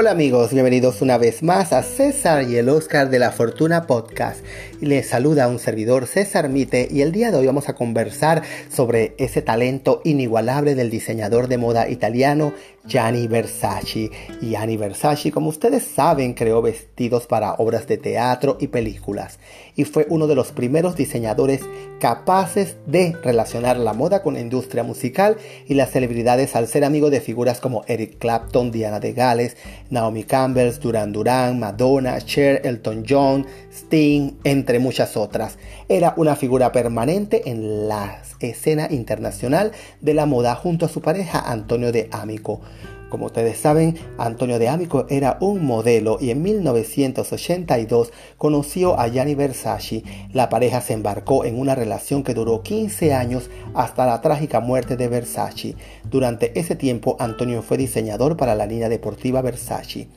Hola amigos, bienvenidos una vez más a César y el Oscar de la Fortuna Podcast. Les saluda un servidor César Mite y el día de hoy vamos a conversar sobre ese talento inigualable del diseñador de moda italiano Gianni Versace. Y Gianni Versace, como ustedes saben, creó vestidos para obras de teatro y películas y fue uno de los primeros diseñadores capaces de relacionar la moda con la industria musical y las celebridades al ser amigo de figuras como Eric Clapton, Diana de Gales, Naomi Campbell, Duran Duran, Madonna, Cher, Elton John, Sting, entre muchas otras. Era una figura permanente en la escena internacional de la moda junto a su pareja Antonio de Amico. Como ustedes saben, Antonio de Amico era un modelo y en 1982 conoció a Gianni Versace. La pareja se embarcó en una relación que duró 15 años hasta la trágica muerte de Versace. Durante ese tiempo, Antonio fue diseñador para la línea deportiva Versace.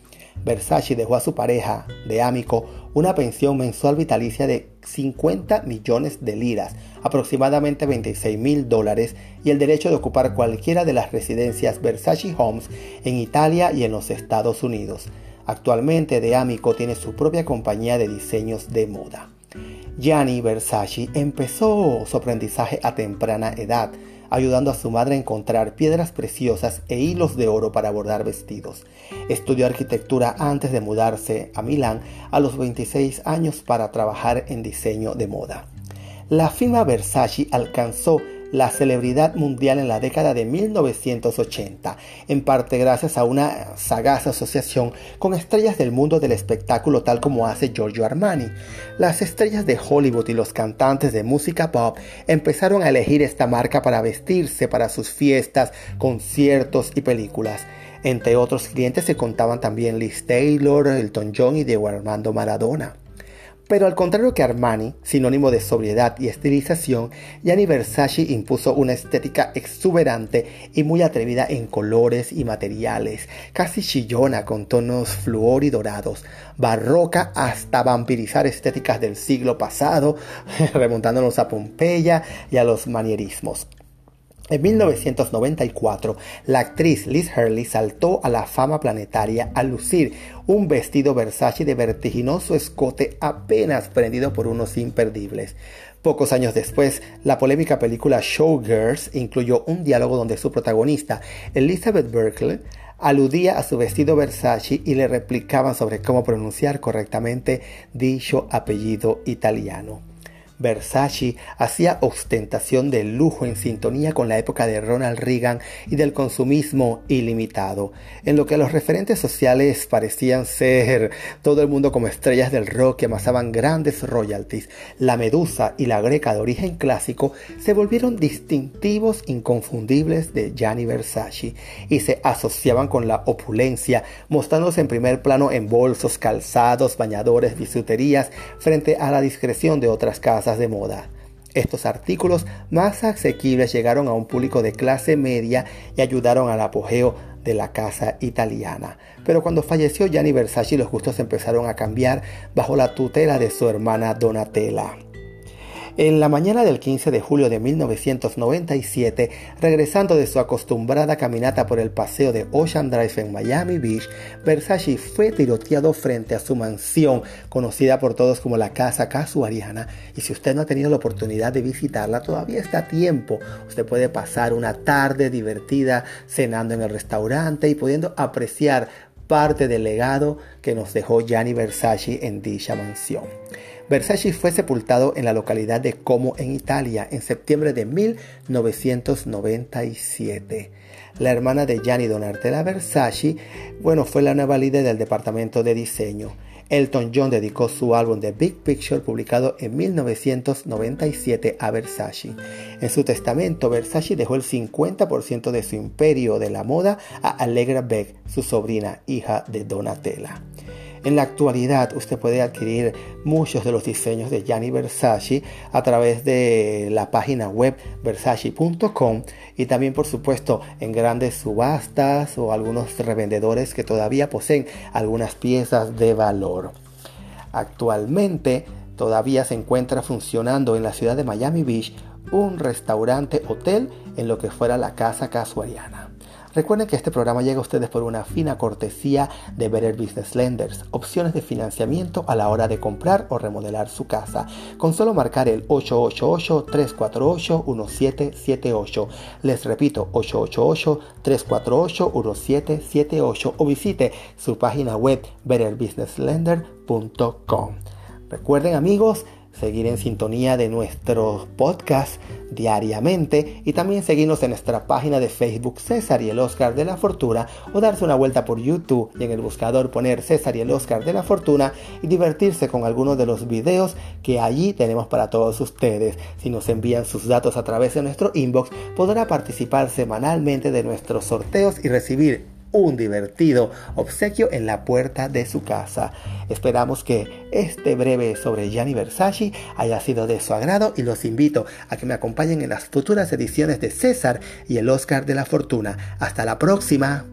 Versace dejó a su pareja de Amico una pensión mensual vitalicia de 50 millones de liras, aproximadamente 26 mil dólares, y el derecho de ocupar cualquiera de las residencias Versace Homes en Italia y en los Estados Unidos. Actualmente De Amico tiene su propia compañía de diseños de moda. Gianni Versace empezó su aprendizaje a temprana edad, ayudando a su madre a encontrar piedras preciosas e hilos de oro para bordar vestidos. Estudió arquitectura antes de mudarse a Milán a los 26 años para trabajar en diseño de moda. La firma Versace alcanzó la celebridad mundial en la década de 1980, en parte gracias a una sagaz asociación con estrellas del mundo del espectáculo tal como hace Giorgio Armani. Las estrellas de Hollywood y los cantantes de música pop empezaron a elegir esta marca para vestirse para sus fiestas, conciertos y películas. Entre otros clientes se contaban también Liz Taylor, Elton John y Diego Armando Maradona. Pero al contrario que Armani, sinónimo de sobriedad y estilización, Gianni Versace impuso una estética exuberante y muy atrevida en colores y materiales, casi chillona con tonos fluor y dorados, barroca hasta vampirizar estéticas del siglo pasado, remontándonos a Pompeya y a los manierismos. En 1994, la actriz Liz Hurley saltó a la fama planetaria al lucir un vestido Versace de vertiginoso escote apenas prendido por unos imperdibles. Pocos años después, la polémica película Showgirls incluyó un diálogo donde su protagonista, Elizabeth Berkley, aludía a su vestido Versace y le replicaban sobre cómo pronunciar correctamente dicho apellido italiano. Versace hacía ostentación de lujo en sintonía con la época de Ronald Reagan y del consumismo ilimitado, en lo que los referentes sociales parecían ser todo el mundo como estrellas del rock que amasaban grandes royalties. La medusa y la greca de origen clásico se volvieron distintivos inconfundibles de Gianni Versace y se asociaban con la opulencia, mostrándose en primer plano en bolsos, calzados, bañadores, bisuterías, frente a la discreción de otras casas de moda. Estos artículos más asequibles llegaron a un público de clase media y ayudaron al apogeo de la casa italiana. Pero cuando falleció Gianni Versace los gustos empezaron a cambiar bajo la tutela de su hermana Donatella. En la mañana del 15 de julio de 1997, regresando de su acostumbrada caminata por el paseo de Ocean Drive en Miami Beach, Versace fue tiroteado frente a su mansión, conocida por todos como la Casa Casuariana. Y si usted no ha tenido la oportunidad de visitarla, todavía está a tiempo. Usted puede pasar una tarde divertida cenando en el restaurante y pudiendo apreciar parte del legado que nos dejó Gianni Versace en dicha mansión. Versace fue sepultado en la localidad de Como en Italia en septiembre de 1997. La hermana de Gianni Donatella Versace, bueno, fue la nueva líder del departamento de diseño. Elton John dedicó su álbum The Big Picture publicado en 1997 a Versace. En su testamento, Versace dejó el 50% de su imperio de la moda a Allegra Beck, su sobrina, hija de Donatella. En la actualidad usted puede adquirir muchos de los diseños de Gianni Versace a través de la página web versace.com y también por supuesto en grandes subastas o algunos revendedores que todavía poseen algunas piezas de valor. Actualmente todavía se encuentra funcionando en la ciudad de Miami Beach un restaurante hotel en lo que fuera la casa casuariana. Recuerden que este programa llega a ustedes por una fina cortesía de Better Business Lenders, opciones de financiamiento a la hora de comprar o remodelar su casa. Con solo marcar el 888-348-1778. Les repito, 888-348-1778 o visite su página web betterbusinesslender.com. Recuerden amigos, seguir en sintonía de nuestros podcasts diariamente y también seguirnos en nuestra página de Facebook César y el Oscar de la Fortuna o darse una vuelta por YouTube y en el buscador poner César y el Oscar de la Fortuna y divertirse con algunos de los videos que allí tenemos para todos ustedes. Si nos envían sus datos a través de nuestro inbox podrá participar semanalmente de nuestros sorteos y recibir un divertido obsequio en la puerta de su casa. Esperamos que este breve sobre Gianni Versace haya sido de su agrado y los invito a que me acompañen en las futuras ediciones de César y el Oscar de la Fortuna. Hasta la próxima.